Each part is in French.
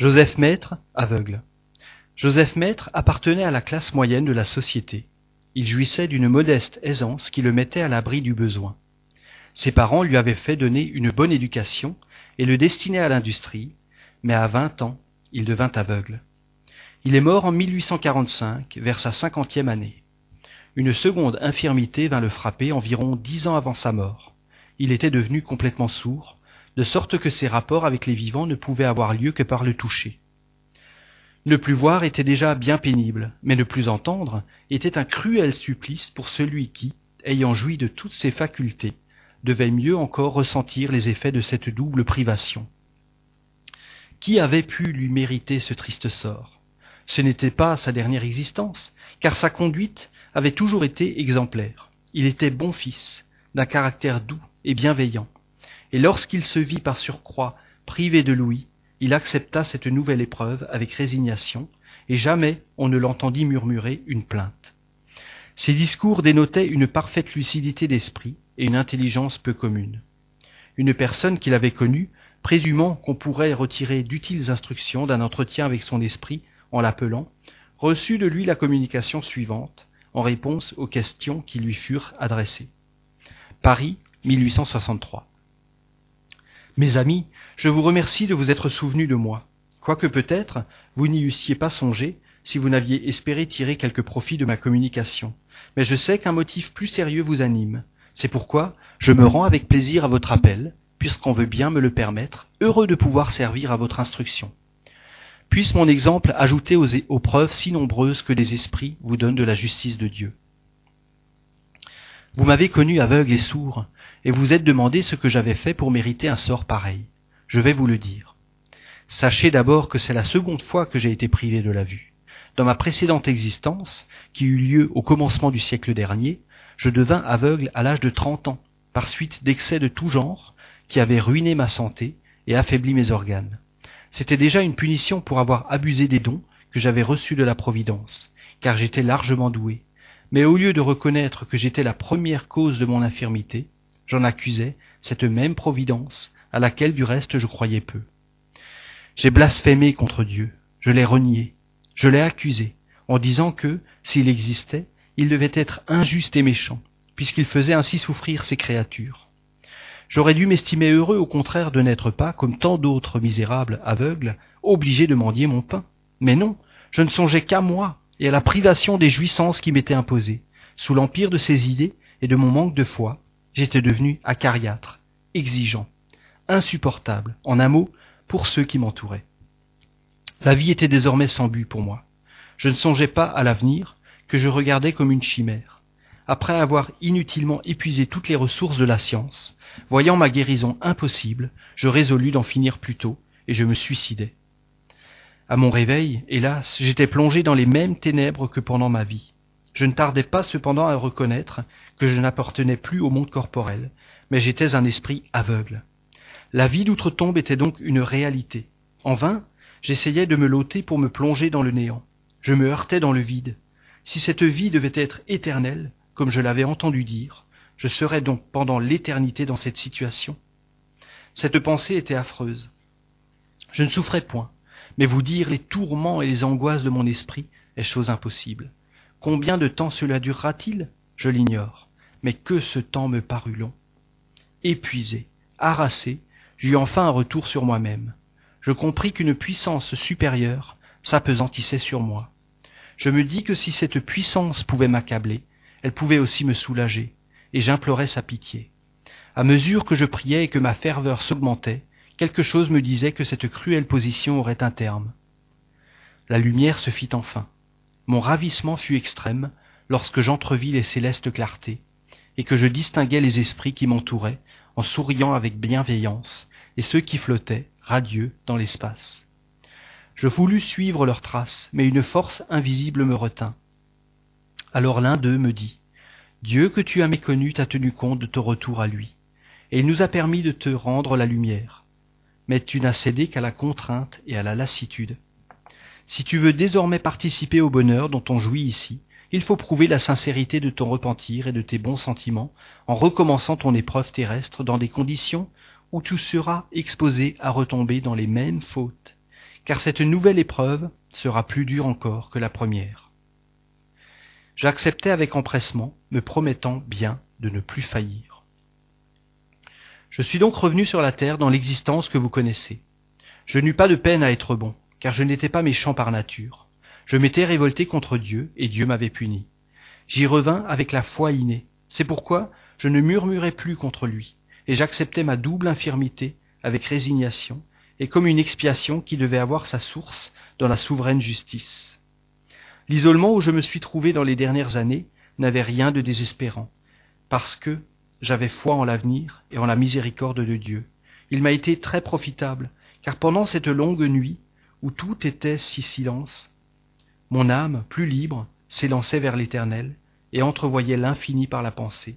Joseph Maître, aveugle. Joseph Maître appartenait à la classe moyenne de la société. Il jouissait d'une modeste aisance qui le mettait à l'abri du besoin. Ses parents lui avaient fait donner une bonne éducation et le destinaient à l'industrie, mais à vingt ans, il devint aveugle. Il est mort en 1845, vers sa cinquantième année. Une seconde infirmité vint le frapper environ dix ans avant sa mort. Il était devenu complètement sourd, de sorte que ses rapports avec les vivants ne pouvaient avoir lieu que par le toucher. Ne plus voir était déjà bien pénible, mais ne plus entendre était un cruel supplice pour celui qui, ayant joui de toutes ses facultés, devait mieux encore ressentir les effets de cette double privation. Qui avait pu lui mériter ce triste sort? Ce n'était pas sa dernière existence, car sa conduite avait toujours été exemplaire. Il était bon fils, d'un caractère doux et bienveillant, et lorsqu'il se vit par surcroît privé de Louis, il accepta cette nouvelle épreuve avec résignation, et jamais on ne l'entendit murmurer une plainte. Ses discours dénotaient une parfaite lucidité d'esprit et une intelligence peu commune. Une personne qu'il avait connue, présumant qu'on pourrait retirer d'utiles instructions d'un entretien avec son esprit en l'appelant, reçut de lui la communication suivante, en réponse aux questions qui lui furent adressées. Paris, 1863. Mes amis, je vous remercie de vous être souvenus de moi, quoique peut-être vous n'y eussiez pas songé si vous n'aviez espéré tirer quelque profit de ma communication. Mais je sais qu'un motif plus sérieux vous anime. C'est pourquoi je me rends avec plaisir à votre appel, puisqu'on veut bien me le permettre, heureux de pouvoir servir à votre instruction. Puisse mon exemple ajouter aux, preuves si nombreuses que les esprits vous donnent de la justice de Dieu. Vous m'avez connu aveugle et sourd, et vous êtes demandé ce que j'avais fait pour mériter un sort pareil. Je vais vous le dire. Sachez d'abord que c'est la seconde fois que j'ai été privé de la vue. Dans ma précédente existence, qui eut lieu au commencement du siècle dernier, je devins aveugle à l'âge de trente ans, par suite d'excès de tout genre, qui avaient ruiné ma santé et affaibli mes organes. C'était déjà une punition pour avoir abusé des dons que j'avais reçus de la Providence, car j'étais largement doué. Mais au lieu de reconnaître que j'étais la première cause de mon infirmité, j'en accusais cette même Providence, à laquelle du reste je croyais peu. J'ai blasphémé contre Dieu, je l'ai renié, je l'ai accusé, en disant que, s'il existait, il devait être injuste et méchant, puisqu'il faisait ainsi souffrir ses créatures. J'aurais dû m'estimer heureux au contraire de n'être pas, comme tant d'autres misérables aveugles, obligé de mendier mon pain. Mais non, je ne songeais qu'à moi et à la privation des jouissances qui m'étaient imposées. Sous l'empire de ces idées et de mon manque de foi, j'étais devenu acariâtre, exigeant, insupportable, en un mot, pour ceux qui m'entouraient. La vie était désormais sans but pour moi. Je ne songeais pas à l'avenir, que je regardais comme une chimère. Après avoir inutilement épuisé toutes les ressources de la science, voyant ma guérison impossible, je résolus d'en finir plus tôt, et je me suicidai. À mon réveil, hélas, j'étais plongé dans les mêmes ténèbres que pendant ma vie. Je ne tardais pas cependant à reconnaître que je n'appartenais plus au monde corporel, mais j'étais un esprit aveugle. La vie d'outre-tombe était donc une réalité. En vain, j'essayais de me loter pour me plonger dans le néant. Je me heurtais dans le vide. Si cette vie devait être éternelle, comme je l'avais entendu dire, je serais donc pendant l'éternité dans cette situation. Cette pensée était affreuse. Je ne souffrais point, mais vous dire les tourments et les angoisses de mon esprit est chose impossible. Combien de temps cela durera-t-il? Je l'ignore, mais que ce temps me parut long. Épuisé, harassé, j'eus enfin un retour sur moi-même. Je compris qu'une puissance supérieure s'apesantissait sur moi. Je me dis que si cette puissance pouvait m'accabler, elle pouvait aussi me soulager, et j'implorais sa pitié. À mesure que je priais et que ma ferveur s'augmentait, quelque chose me disait que cette cruelle position aurait un terme. La lumière se fit enfin. Mon ravissement fut extrême lorsque j'entrevis les célestes clartés, et que je distinguai les esprits qui m'entouraient en souriant avec bienveillance, et ceux qui flottaient, radieux, dans l'espace. Je voulus suivre leurs traces, mais une force invisible me retint. Alors l'un d'eux me dit, Dieu que tu as méconnu t'a tenu compte de ton retour à lui, et il nous a permis de te rendre la lumière. Mais tu n'as cédé qu'à la contrainte et à la lassitude. Si tu veux désormais participer au bonheur dont on jouit ici, il faut prouver la sincérité de ton repentir et de tes bons sentiments en recommençant ton épreuve terrestre dans des conditions où tu seras exposé à retomber dans les mêmes fautes car cette nouvelle épreuve sera plus dure encore que la première. J'acceptais avec empressement, me promettant bien de ne plus faillir. Je suis donc revenu sur la terre dans l'existence que vous connaissez. Je n'eus pas de peine à être bon, car je n'étais pas méchant par nature. Je m'étais révolté contre Dieu, et Dieu m'avait puni. J'y revins avec la foi innée. C'est pourquoi je ne murmurais plus contre lui, et j'acceptais ma double infirmité avec résignation, et comme une expiation qui devait avoir sa source dans la souveraine justice. L'isolement où je me suis trouvé dans les dernières années n'avait rien de désespérant, parce que j'avais foi en l'avenir et en la miséricorde de Dieu. Il m'a été très profitable, car pendant cette longue nuit, où tout était si silence, mon âme, plus libre, s'élançait vers l'Éternel et entrevoyait l'infini par la pensée.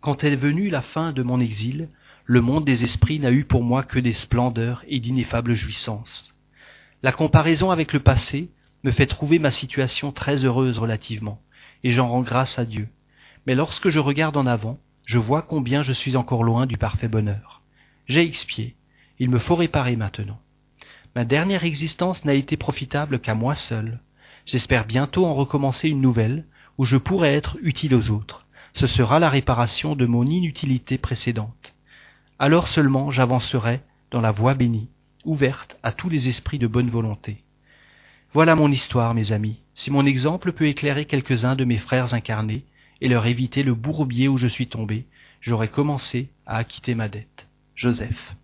Quand est venue la fin de mon exil, le monde des esprits n'a eu pour moi que des splendeurs et d'ineffables jouissances. La comparaison avec le passé me fait trouver ma situation très heureuse relativement, et j'en rends grâce à Dieu. Mais lorsque je regarde en avant, je vois combien je suis encore loin du parfait bonheur. J'ai expié, il me faut réparer maintenant. Ma dernière existence n'a été profitable qu'à moi seul. J'espère bientôt en recommencer une nouvelle, où je pourrai être utile aux autres. Ce sera la réparation de mon inutilité précédente. Alors seulement j'avancerai dans la voie bénie, ouverte à tous les esprits de bonne volonté. Voilà mon histoire, mes amis. Si mon exemple peut éclairer quelques-uns de mes frères incarnés et leur éviter le bourbier où je suis tombé, j'aurai commencé à acquitter ma dette. Joseph.